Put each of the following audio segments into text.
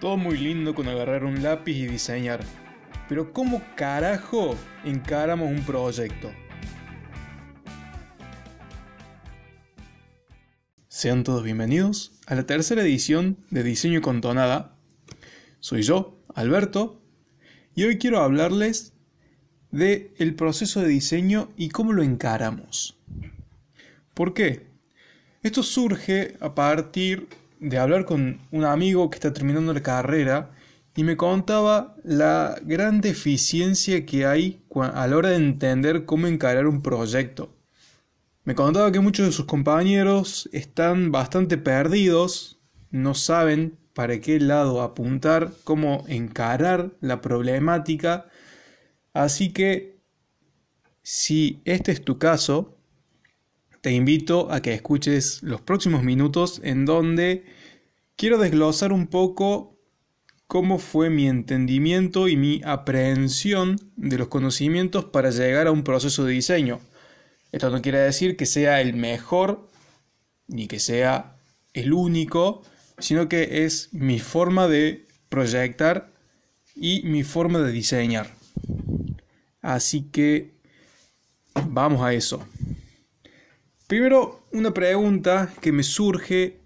Todo muy lindo con agarrar un lápiz y diseñar. Pero ¿cómo carajo encaramos un proyecto? Sean todos bienvenidos a la tercera edición de Diseño con Tonada. Soy yo, Alberto, y hoy quiero hablarles de el proceso de diseño y cómo lo encaramos. ¿Por qué? Esto surge a partir de hablar con un amigo que está terminando la carrera y me contaba la gran deficiencia que hay a la hora de entender cómo encarar un proyecto. Me contaba que muchos de sus compañeros están bastante perdidos, no saben para qué lado apuntar, cómo encarar la problemática, así que si este es tu caso, te invito a que escuches los próximos minutos en donde quiero desglosar un poco cómo fue mi entendimiento y mi aprehensión de los conocimientos para llegar a un proceso de diseño. Esto no quiere decir que sea el mejor ni que sea el único, sino que es mi forma de proyectar y mi forma de diseñar. Así que vamos a eso. Primero, una pregunta que me surge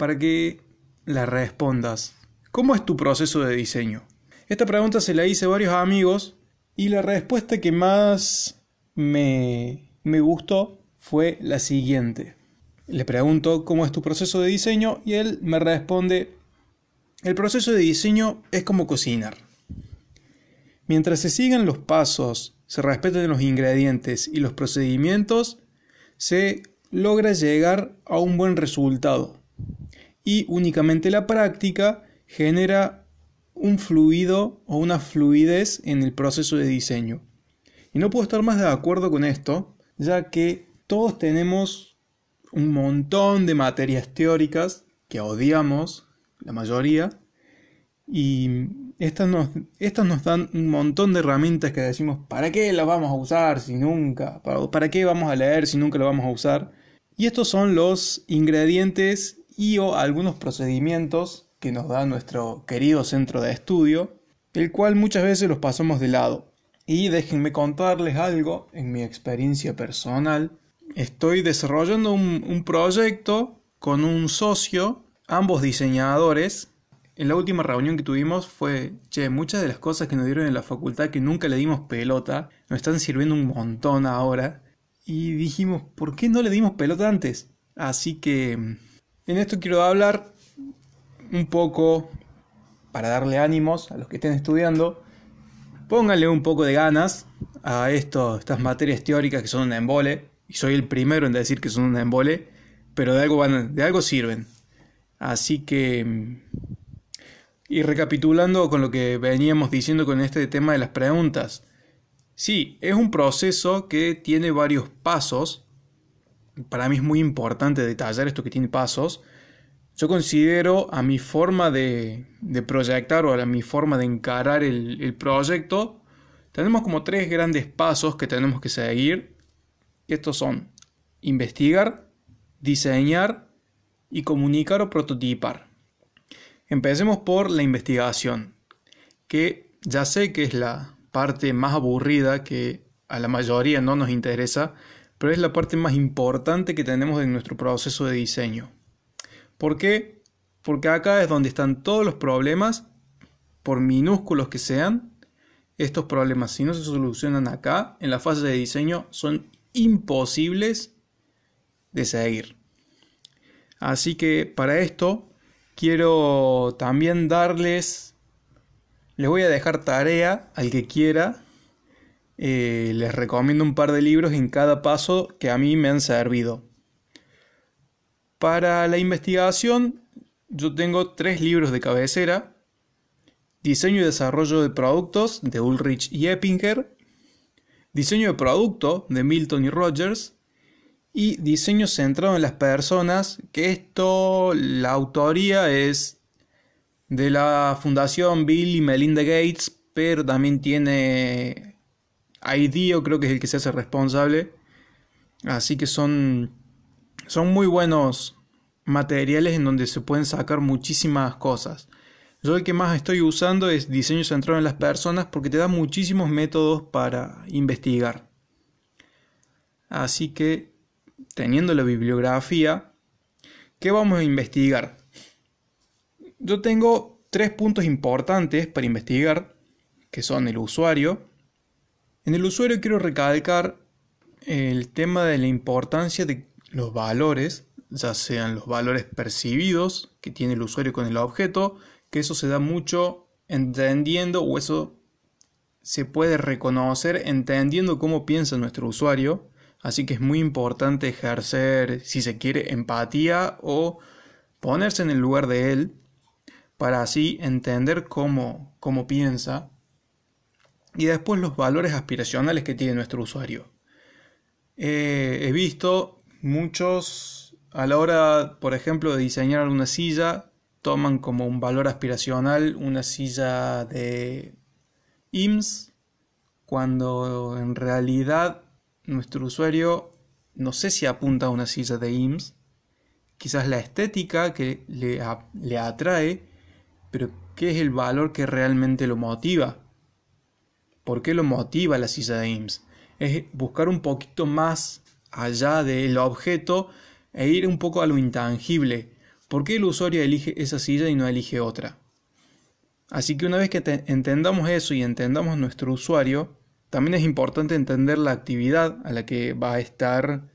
para que la respondas. ¿Cómo es tu proceso de diseño? Esta pregunta se la hice a varios amigos y la respuesta que más me, me gustó fue la siguiente. Le pregunto cómo es tu proceso de diseño y él me responde, el proceso de diseño es como cocinar. Mientras se sigan los pasos, se respeten los ingredientes y los procedimientos, se logra llegar a un buen resultado. Y únicamente la práctica genera un fluido o una fluidez en el proceso de diseño. Y no puedo estar más de acuerdo con esto, ya que todos tenemos un montón de materias teóricas que odiamos, la mayoría, y estas nos, estas nos dan un montón de herramientas que decimos, ¿para qué las vamos a usar si nunca? ¿Para, ¿Para qué vamos a leer si nunca lo vamos a usar? Y estos son los ingredientes y o algunos procedimientos que nos da nuestro querido centro de estudio, el cual muchas veces los pasamos de lado. Y déjenme contarles algo en mi experiencia personal. Estoy desarrollando un, un proyecto con un socio, ambos diseñadores, en la última reunión que tuvimos fue, che, muchas de las cosas que nos dieron en la facultad que nunca le dimos pelota, nos están sirviendo un montón ahora. Y dijimos, ¿por qué no le dimos pelota antes? Así que en esto quiero hablar un poco para darle ánimos a los que estén estudiando. Pónganle un poco de ganas a esto, estas materias teóricas que son un embole. Y soy el primero en decir que son un embole, pero de algo, van, de algo sirven. Así que y recapitulando con lo que veníamos diciendo con este tema de las preguntas. Sí, es un proceso que tiene varios pasos. Para mí es muy importante detallar esto que tiene pasos. Yo considero a mi forma de, proyectar o a mi forma de encarar el, el proyecto, tenemos como tres grandes pasos que tenemos que seguir. Estos son investigar, diseñar y comunicar o prototipar. Empecemos por la investigación, que ya sé que es la parte más aburrida que a la mayoría no nos interesa, pero es la parte más importante que tenemos en nuestro proceso de diseño. ¿Por qué? Porque acá es donde están todos los problemas, por minúsculos que sean. Estos problemas, si no se solucionan acá, en la fase de diseño, son imposibles de seguir. Así que para esto quiero también darles, les voy a dejar tarea al que quiera. Eh, les recomiendo un par de libros en cada paso que a mí me han servido. Para la investigación, yo tengo tres libros de cabecera. Diseño y desarrollo de productos de Ulrich y Eppinger. Diseño de producto de Milton y Rogers y diseño centrado en las personas, que esto, la autoría es de la Fundación Bill y Melinda Gates, pero también tiene IDEO, creo que es el que se hace responsable. Así que son, son muy buenos materiales en donde se pueden sacar muchísimas cosas. Yo el que más estoy usando es diseño centrado en las personas porque te da muchísimos métodos para investigar. Así que, teniendo la bibliografía, ¿qué vamos a investigar? Yo tengo tres puntos importantes para investigar, que son el usuario. En el usuario quiero recalcar el tema de la importancia de los valores, ya sean los valores percibidos que tiene el usuario con el objeto, que eso se da mucho entendiendo o eso se puede reconocer entendiendo cómo piensa nuestro usuario. Así que es muy importante ejercer, si se quiere, empatía o ponerse en el lugar de él para así entender cómo, cómo piensa y después los valores aspiracionales que tiene nuestro usuario. he visto muchos a la hora, por ejemplo, de diseñar una silla, toman como un valor aspiracional una silla de IMSS, cuando en realidad nuestro usuario no sé si apunta a una silla de IMSS, quizás la estética que le, le atrae, pero ¿qué es el valor que realmente lo motiva? ¿Por qué lo motiva la silla de IMSS? Es buscar un poquito más allá del objeto e ir un poco a lo intangible, ¿Por qué el usuario elige esa silla y no elige otra? Así que una vez que entendamos eso y entendamos nuestro usuario, también es importante entender la actividad a la que va a estar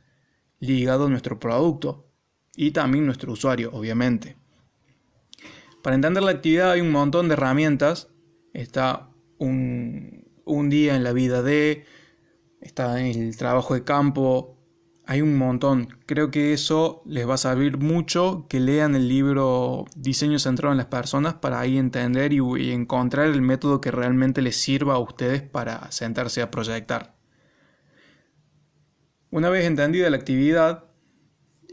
ligado nuestro producto y también nuestro usuario, obviamente. Para entender la actividad hay un montón de herramientas. Está un, un día en la vida de, está en el trabajo de campo, hay un montón. Creo que eso les va a servir mucho que lean el libro Diseño centrado en las personas para ahí entender y, encontrar el método que realmente les sirva a ustedes para sentarse a proyectar. Una vez entendida la actividad,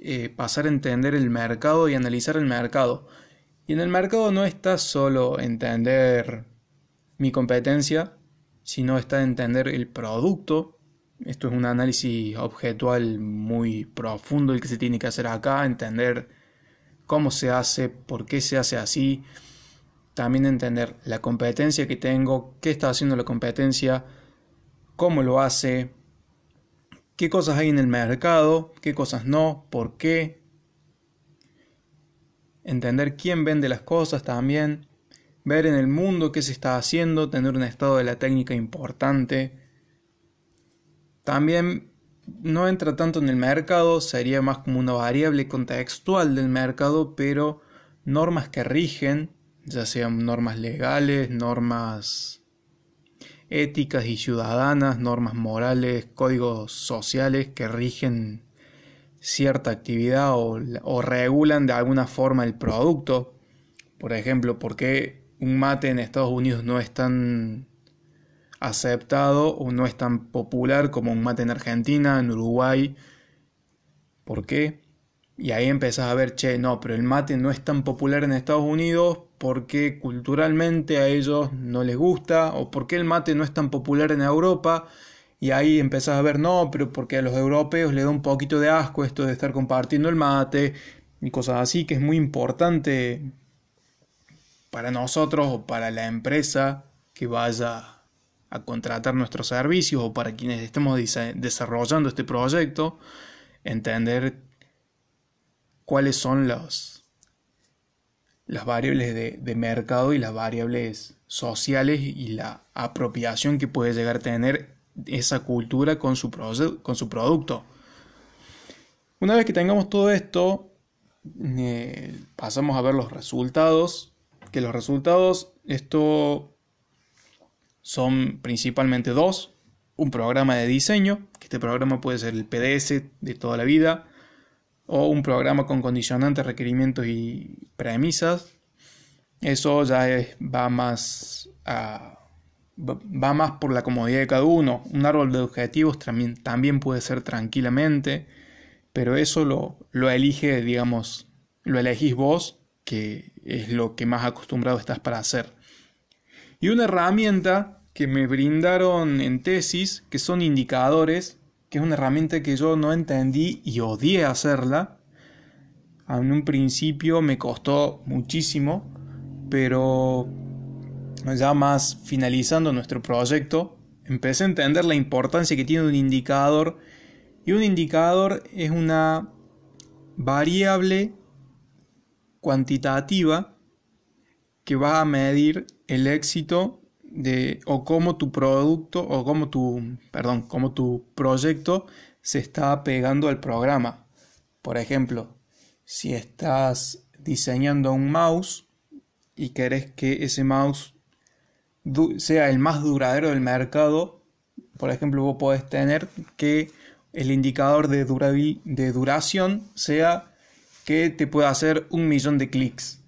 eh, pasar a entender el mercado y analizar el mercado. Y en el mercado no está solo entender mi competencia, sino está entender el producto. Esto es un análisis objetual muy profundo el que se tiene que hacer acá, entender cómo se hace, por qué se hace así, también entender la competencia que tengo, qué está haciendo la competencia, cómo lo hace, qué cosas hay en el mercado, qué cosas no, por qué, entender quién vende las cosas también, ver en el mundo qué se está haciendo, tener un estado de la técnica importante, también no entra tanto en el mercado, sería más como una variable contextual del mercado, pero normas que rigen, ya sean normas legales, normas éticas y ciudadanas, normas morales, códigos sociales que rigen cierta actividad o, regulan de alguna forma el producto. Por ejemplo, ¿por qué un mate en Estados Unidos no es tan aceptado o no es tan popular como un mate en Argentina, en Uruguay. ¿Por qué? Y ahí empezás a ver, che, no, pero el mate no es tan popular en Estados Unidos porque culturalmente a ellos no les gusta, o porque el mate no es tan popular en Europa. Y ahí empezás a ver, no, pero porque a los europeos les da un poquito de asco esto de estar compartiendo el mate y cosas así, que es muy importante para nosotros o para la empresa que vaya a contratar nuestros servicios o para quienes estemos desarrollando este proyecto, entender cuáles son los, las variables de, mercado y las variables sociales y la apropiación que puede llegar a tener esa cultura con su, con su producto. Una vez que tengamos todo esto, eh, pasamos a ver los resultados, que los resultados, esto son principalmente dos. Un programa de diseño, que este programa puede ser el PDS de toda la vida, o un programa con condicionantes, requerimientos y premisas. Eso ya va más va más por la comodidad de cada uno. Un árbol de objetivos también, también puede ser tranquilamente, pero eso lo, lo elige, digamos, lo elegís vos, que es lo que más acostumbrado estás para hacer. Y una herramienta que me brindaron en tesis, que son indicadores, que es una herramienta que yo no entendí y odié hacerla. En un principio me costó muchísimo, pero ya más finalizando nuestro proyecto, empecé a entender la importancia que tiene un indicador y un indicador es una variable cuantitativa que va a medir el éxito de o cómo tu producto o cómo tu perdón, cómo tu proyecto se está pegando al programa. Por ejemplo, si estás diseñando un mouse y querés que ese mouse sea el más duradero del mercado, por ejemplo, vos podés tener que el indicador de, de duración sea que te pueda hacer un millón de clics.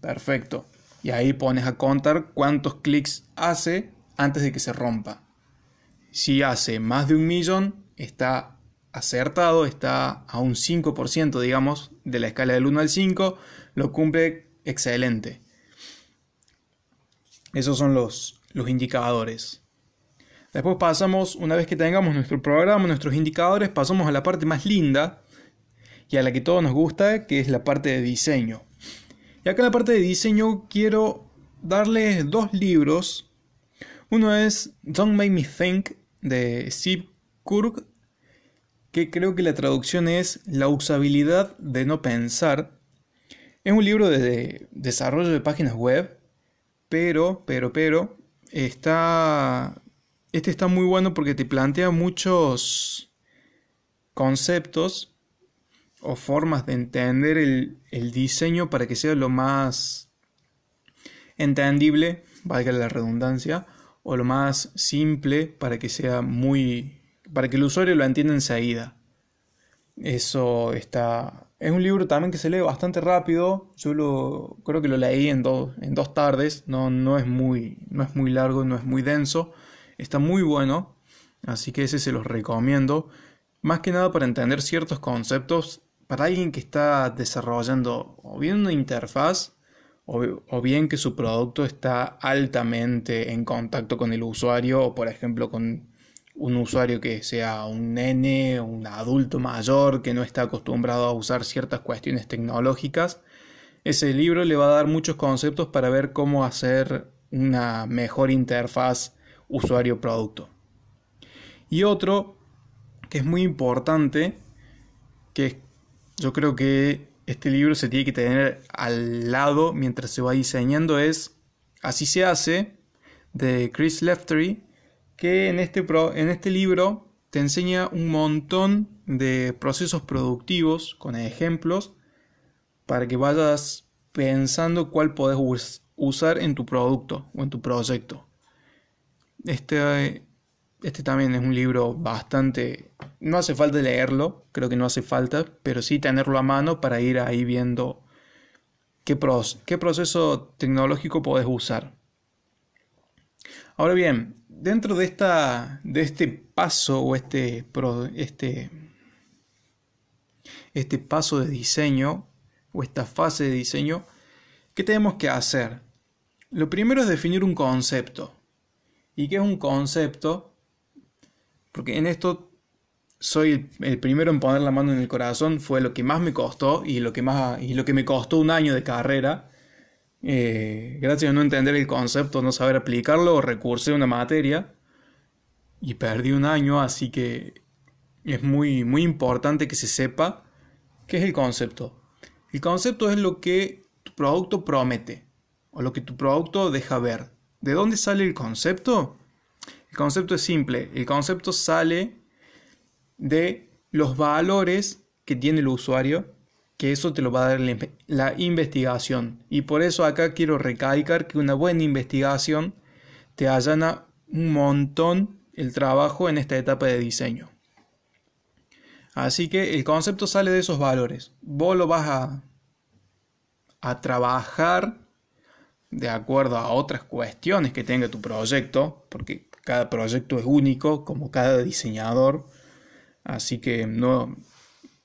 Perfecto. Y ahí pones a contar cuántos clics hace antes de que se rompa. Si hace más de un millón, está acertado, está a un 5%, digamos, de la escala del 1 al 5, lo cumple excelente. Esos son los, los indicadores. Después pasamos, una vez que tengamos nuestro programa, nuestros indicadores, pasamos a la parte más linda y a la que todos nos gusta, que es la parte de diseño. Y acá en la parte de diseño quiero darles dos libros. Uno es Don't Make Me Think de Steve Kurk, que creo que la traducción es La usabilidad de no pensar. Es un libro de desarrollo de páginas web, pero, pero, pero, está este está muy bueno porque te plantea muchos conceptos o formas de entender el, diseño para que sea lo más entendible, valga la redundancia, o lo más simple para que sea muy. para que el usuario lo entienda enseguida. Eso está. Es un libro también que se lee bastante rápido. Yo lo creo que lo leí en, en dos tardes. No, no, es muy, no es muy largo, no es muy denso. Está muy bueno, así que ese se los recomiendo. Más que nada para entender ciertos conceptos para alguien que está desarrollando o bien una interfaz o, bien que su producto está altamente en contacto con el usuario o por ejemplo con un usuario que sea un nene, un adulto mayor que no está acostumbrado a usar ciertas cuestiones tecnológicas. Ese libro le va a dar muchos conceptos para ver cómo hacer una mejor interfaz usuario-producto. Y otro que es muy importante, que yo creo que este libro se tiene que tener al lado mientras se va diseñando, es Así se hace, de Chris Leftery, que en este, en este libro te enseña un montón de procesos productivos con ejemplos para que vayas pensando cuál podés usar en tu producto o en tu proyecto. Este, este también es un libro bastante... No hace falta leerlo, creo que no hace falta, pero sí tenerlo a mano para ir ahí viendo qué, qué proceso tecnológico podés usar. Ahora bien, dentro de, esta, de este paso o este, este, este paso de diseño o esta fase de diseño, ¿qué tenemos que hacer? Lo primero es definir un concepto y que es un concepto, porque en esto soy el, primero en poner la mano en el corazón, fue lo que más me costó y lo que, más, y lo que me costó un año de carrera. Eh, gracias a no entender el concepto, no saber aplicarlo, recursé una materia y perdí un año, así que es muy, muy importante que se sepa qué es el concepto. El concepto es lo que tu producto promete o lo que tu producto deja ver. ¿De dónde sale el concepto? El concepto es simple. El concepto sale de los valores que tiene el usuario, que eso te lo va a dar la investigación. Y por eso acá quiero recalcar que una buena investigación te allana un montón el trabajo en esta etapa de diseño. Así que el concepto sale de esos valores. Vos lo vas a, a trabajar de acuerdo a otras cuestiones que tenga tu proyecto, porque cada proyecto es único, como cada diseñador. Así que no,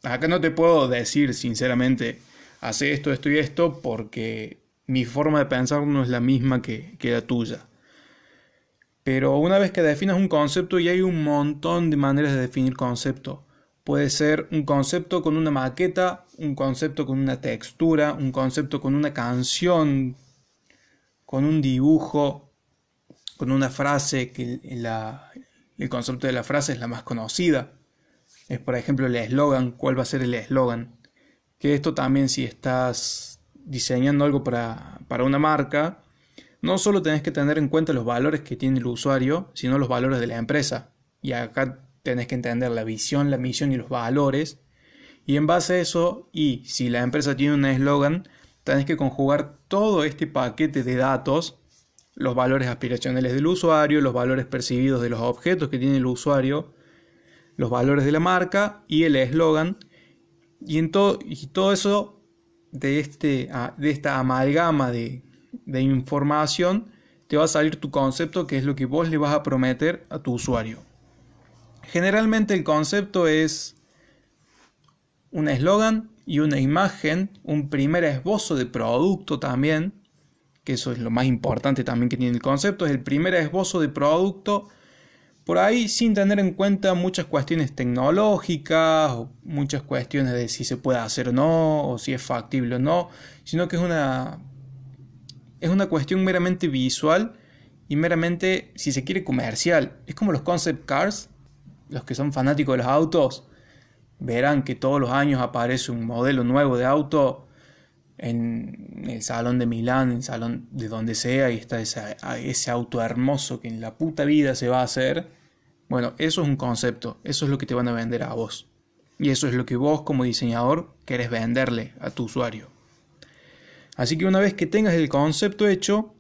acá no te puedo decir sinceramente, hace esto, esto y esto, porque mi forma de pensar no es la misma que, que la tuya. Pero una vez que definas un concepto, y hay un montón de maneras de definir concepto. Puede ser un concepto con una maqueta, un concepto con una textura, un concepto con una canción con un dibujo, con una frase que el concepto de la frase es la más conocida. Es por ejemplo el eslogan, cuál va a ser el eslogan. Que esto también si estás diseñando algo para, para una marca, no solo tenés que tener en cuenta los valores que tiene el usuario, sino los valores de la empresa. Y acá tenés que entender la visión, la misión y los valores. Y en base a eso, y si la empresa tiene un eslogan, tenés que conjugar todo este paquete de datos, los valores aspiracionales del usuario, los valores percibidos de los objetos que tiene el usuario, los valores de la marca y el eslogan. Y, en todo, y todo eso de, este, de esta amalgama de, de información, te va a salir tu concepto, que es lo que vos le vas a prometer a tu usuario. Generalmente el concepto es un eslogan y una imagen, un primer esbozo de producto también, que eso es lo más importante también que tiene el concepto, es el primer esbozo de producto, por ahí sin tener en cuenta muchas cuestiones tecnológicas, o muchas cuestiones de si se puede hacer o no, o si es factible o no, sino que es una es una cuestión meramente visual y meramente, si se quiere, comercial. Es como los concept cars, los que son fanáticos de los autos, verán que todos los años aparece un modelo nuevo de auto en el salón de Milán, en el salón de donde sea, y está ese, auto hermoso que en la puta vida se va a hacer. Bueno, eso es un concepto, eso es lo que te van a vender a vos. Y eso es lo que vos como diseñador querés venderle a tu usuario. Así que una vez que tengas el concepto hecho,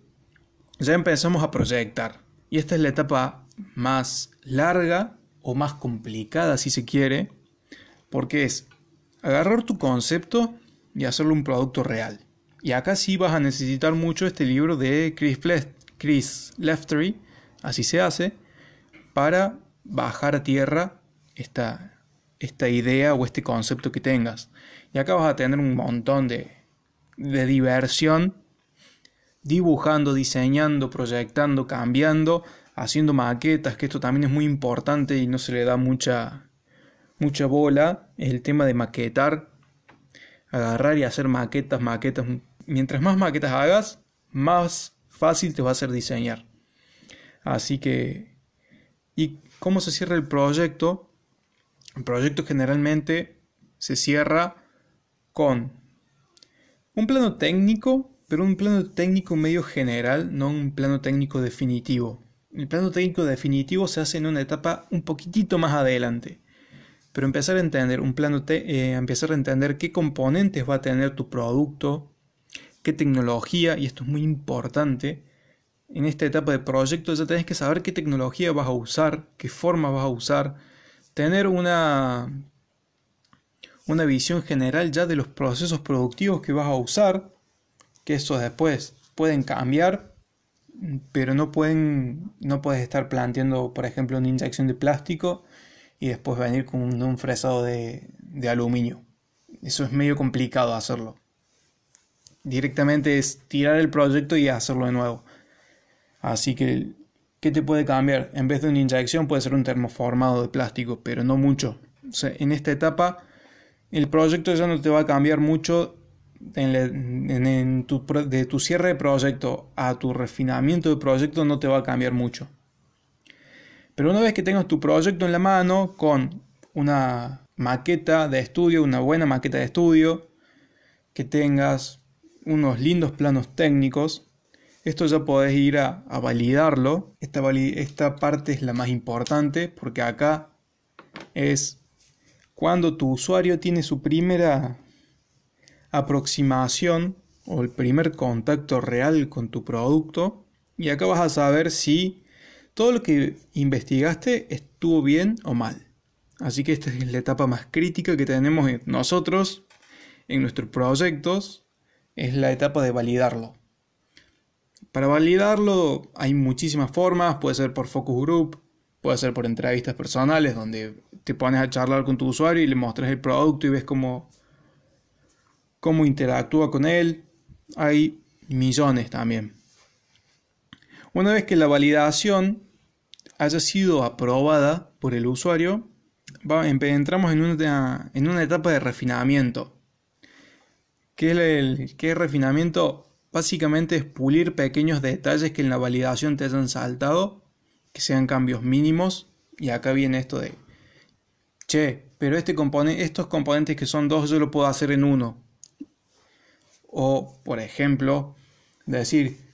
ya empezamos a proyectar. Y esta es la etapa más larga o más complicada si se quiere, porque es agarrar tu concepto y hacerlo un producto real. Y acá sí vas a necesitar mucho este libro de Chris, Chris Leftery, así se hace, para bajar a tierra esta, esta idea o este concepto que tengas. Y acá vas a tener un montón de, de diversión, dibujando, diseñando, proyectando, cambiando, haciendo maquetas, que esto también es muy importante y no se le da mucha, mucha bola, el tema de maquetar, agarrar y hacer maquetas, maquetas. Mientras más maquetas hagas, más fácil te va a ser diseñar. Así que, ¿y cómo se cierra el proyecto? El proyecto generalmente se cierra con un plano técnico, pero un plano técnico medio general, no un plano técnico definitivo. El plano técnico definitivo se hace en una etapa un poquitito más adelante. Pero empezar a entender un plano eh, empezar a entender qué componentes va a tener tu producto, qué tecnología, y esto es muy importante. En esta etapa de proyecto ya tenés que saber qué tecnología vas a usar, qué forma vas a usar, tener una una visión general ya de los procesos productivos que vas a usar, que esos después pueden cambiar, pero no pueden, no puedes estar planteando, por ejemplo, una inyección de plástico y después venir con un, fresado de, de aluminio. Eso es medio complicado hacerlo. Directamente es tirar el proyecto y hacerlo de nuevo. Así que, ¿qué te puede cambiar? En vez de una inyección puede ser un termoformado de plástico, pero no mucho. en esta etapa el proyecto ya no te va a cambiar mucho en, tu, de tu cierre de proyecto a tu refinamiento de proyecto no te va a cambiar mucho. Pero una vez que tengas tu proyecto en la mano con una maqueta de estudio, una buena maqueta de estudio, que tengas unos lindos planos técnicos, esto ya podés ir a, validarlo. Esta, esta parte es la más importante porque acá es cuando tu usuario tiene su primera aproximación o el primer contacto real con tu producto y acá vas a saber si todo lo que investigaste estuvo bien o mal. Así que esta es la etapa más crítica que tenemos nosotros en nuestros proyectos, es la etapa de validarlo. Para validarlo hay muchísimas formas, puede ser por focus group, puede ser por entrevistas personales donde te pones a charlar con tu usuario y le mostras el producto y ves cómo, cómo interactúa con él. Hay millones también. Una vez que la validación haya sido aprobada por el usuario, entramos en una, en una etapa de refinamiento. ¿Qué es el qué refinamiento? básicamente es pulir pequeños detalles que en la validación te hayan saltado, que sean cambios mínimos. Y acá viene esto de, che, pero este estos componentes que son dos yo lo puedo hacer en uno. O, por ejemplo, decir,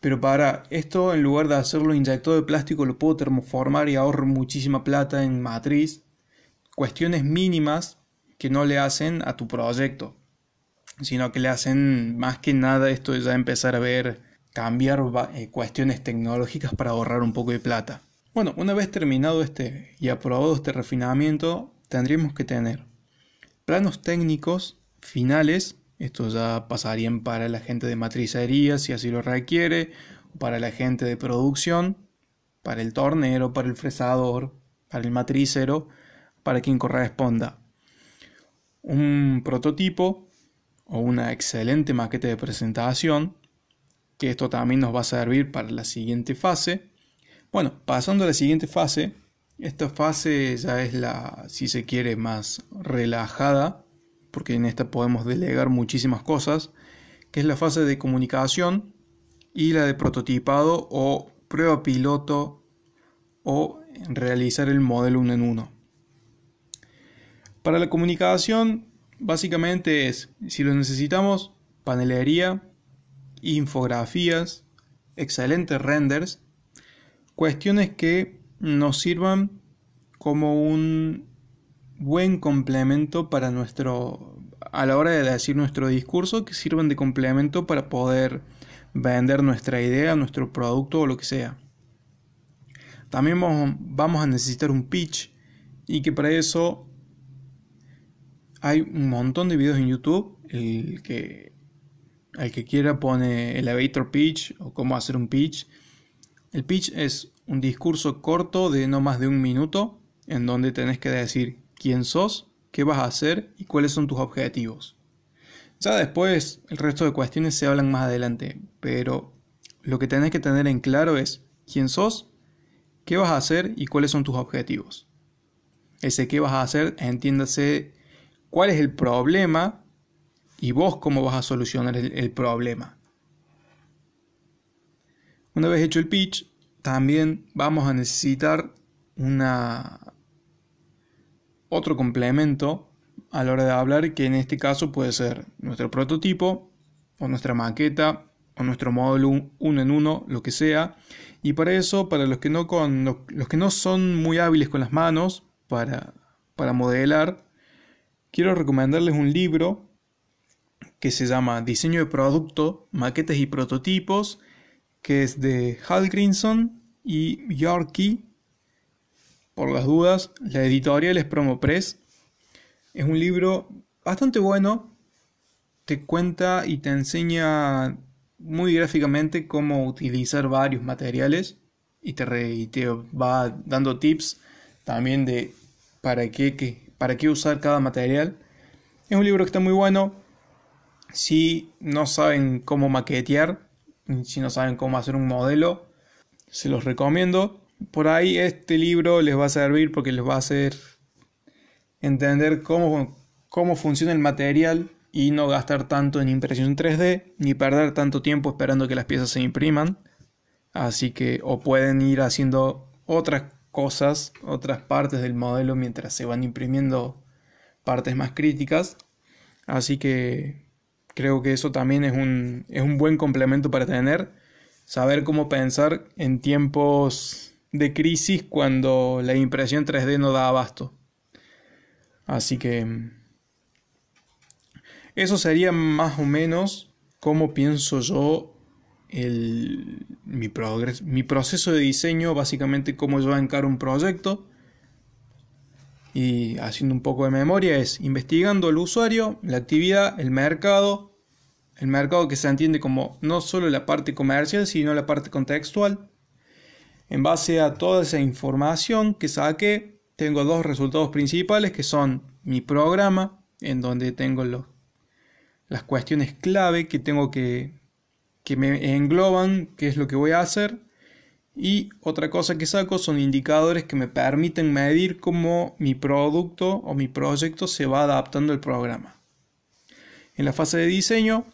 pero para esto en lugar de hacerlo inyectado de plástico lo puedo termoformar y ahorro muchísima plata en matriz. Cuestiones mínimas que no le hacen a tu proyecto sino que le hacen más que nada esto de ya empezar a ver, cambiar eh, cuestiones tecnológicas para ahorrar un poco de plata. Bueno, una vez terminado este y aprobado este refinamiento, tendríamos que tener planos técnicos finales, estos ya pasarían para la gente de matricería si así lo requiere, para la gente de producción, para el tornero, para el fresador, para el matricero, para quien corresponda. Un prototipo o una excelente maqueta de presentación, que esto también nos va a servir para la siguiente fase. Bueno, pasando a la siguiente fase, esta fase ya es la, si se quiere, más relajada, porque en esta podemos delegar muchísimas cosas, que es la fase de comunicación y la de prototipado o prueba piloto o realizar el modelo uno en uno. Para la comunicación básicamente es, si lo necesitamos, panelería, infografías, excelentes renders, cuestiones que nos sirvan como un buen complemento para nuestro, a la hora de decir nuestro discurso, que sirvan de complemento para poder vender nuestra idea, nuestro producto o lo que sea. También vamos a necesitar un pitch y que para eso hay un montón de videos en YouTube. El que, el que quiera pone elevator pitch o cómo hacer un pitch. El pitch es un discurso corto de no más de un minuto en donde tenés que decir quién sos, qué vas a hacer y cuáles son tus objetivos. Ya después el resto de cuestiones se hablan más adelante, pero lo que tenés que tener en claro es quién sos, qué vas a hacer y cuáles son tus objetivos. Ese qué vas a hacer, entiéndase cuál es el problema y vos cómo vas a solucionar el, problema. Una vez hecho el pitch, también vamos a necesitar una otro complemento a la hora de hablar que en este caso puede ser nuestro prototipo o nuestra maqueta o nuestro módulo uno en uno, lo que sea. Y para eso, para los que no, con, los que no son muy hábiles con las manos para, para modelar, quiero recomendarles un libro que se llama Diseño de Producto, Maquetas y Prototipos, que es de Hal Grinson y Yorkie. Por las dudas, la editorial es Promopress. Es un libro bastante bueno, te cuenta y te enseña muy gráficamente cómo utilizar varios materiales y te, te va dando tips también de para qué, qué, para qué usar cada material. Es un libro que está muy bueno. Si no saben cómo maquetear, si no saben cómo hacer un modelo, se los recomiendo. Por ahí este libro les va a servir porque les va a hacer entender cómo, cómo funciona el material y no gastar tanto en impresión 3D ni perder tanto tiempo esperando que las piezas se impriman. Así que o pueden ir haciendo otras cosas, otras partes del modelo mientras se van imprimiendo partes más críticas. Así que creo que eso también es un, es un buen complemento para tener, saber cómo pensar en tiempos de crisis cuando la impresión 3D no da abasto. Así que eso sería más o menos cómo pienso yo el, mi, mi proceso de diseño, básicamente cómo yo encaro un proyecto. Y haciendo un poco de memoria es investigando el usuario, la actividad, el mercado, el mercado que se entiende como no solo la parte comercial, sino la parte contextual. En base a toda esa información que saqué, tengo dos resultados principales que son mi programa, en donde tengo las cuestiones clave que tengo que que me engloban qué es lo que voy a hacer. Y otra cosa que saco son indicadores que me permiten medir cómo mi producto o mi proyecto se va adaptando al programa. En la fase de diseño,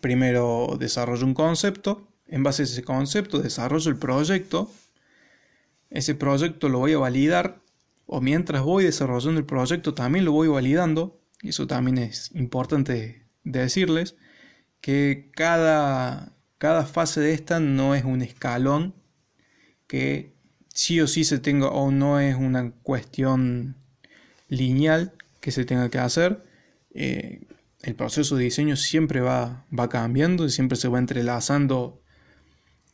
primero desarrollo un concepto, en base a ese concepto desarrollo el proyecto, ese proyecto lo voy a validar, o mientras voy desarrollando el proyecto también lo voy validando, y eso también es importante decirles, que cada, cada fase de esta no es un escalón que sí o sí se tenga, o no es una cuestión lineal que se tenga que hacer. Eh, el proceso de diseño siempre va, va cambiando, siempre se va entrelazando,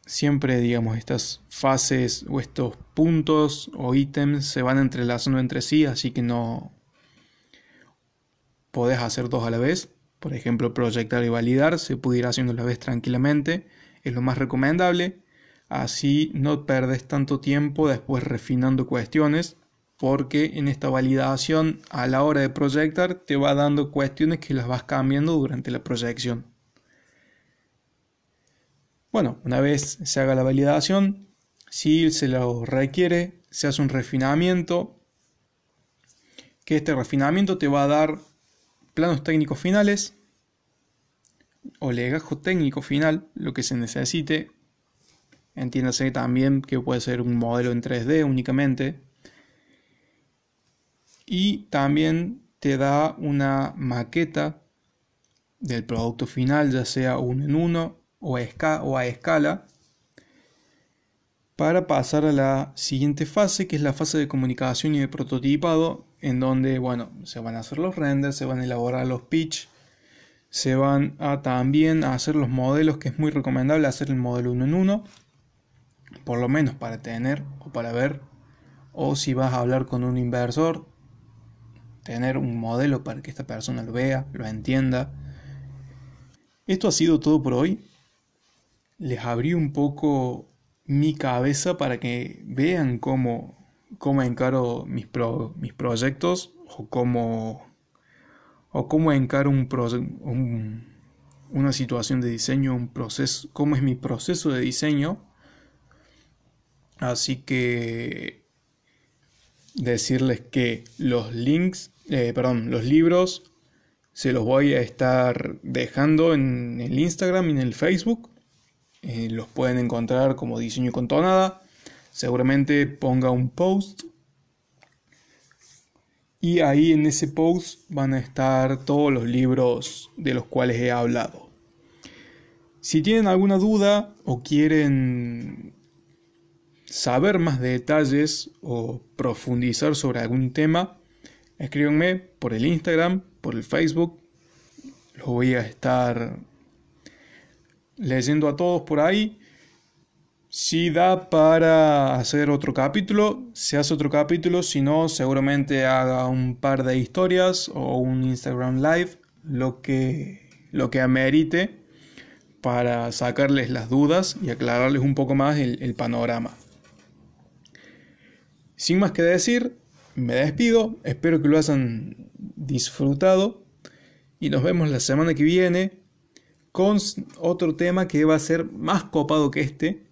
siempre digamos estas fases o estos puntos o ítems se van entrelazando entre sí, así que no podés hacer dos a la vez. Por ejemplo, proyectar y validar se ir haciendo a la vez tranquilamente, es lo más recomendable. Así no perdes tanto tiempo después refinando cuestiones porque en esta validación a la hora de proyectar te va dando cuestiones que las vas cambiando durante la proyección. Bueno, una vez se haga la validación, si se lo requiere, se hace un refinamiento, que este refinamiento te va a dar planos técnicos finales o legajo técnico final, lo que se necesite. Entiéndase también que puede ser un modelo en 3D únicamente, y también te da una maqueta del producto final, ya sea uno en uno o a, escala, para pasar a la siguiente fase, que es la fase de comunicación y de prototipado, en donde, bueno, se van a hacer los renders, se van a elaborar los pitch, se van a también a hacer los modelos, que es muy recomendable hacer el modelo uno en uno, por lo menos para tener o para ver, o si vas a hablar con un inversor, tener un modelo para que esta persona lo vea, lo entienda. Esto ha sido todo por hoy. Les abrí un poco mi cabeza para que vean cómo, cómo encaro mis, mis proyectos o cómo, o cómo encaro un, una situación de diseño, un proceso, cómo es mi proceso de diseño. Así que decirles que los links eh, perdón, los libros se los voy a estar dejando en el Instagram y en el Facebook. Eh, los pueden encontrar como diseño con tonada. Seguramente ponga un post. Y ahí en ese post van a estar todos los libros de los cuales he hablado. Si tienen alguna duda o quieren saber más detalles o profundizar sobre algún tema, Escríbanme por el Instagram, por el Facebook. Los voy a estar leyendo a todos por ahí. Si da para hacer otro capítulo, se hace otro capítulo. Si no, seguramente haga un par de historias o un Instagram Live, lo que, lo que amerite para sacarles las dudas y aclararles un poco más el panorama. Sin más que decir, me despido, espero que lo hayan disfrutado y nos vemos la semana que viene con otro tema que va a ser más copado que este,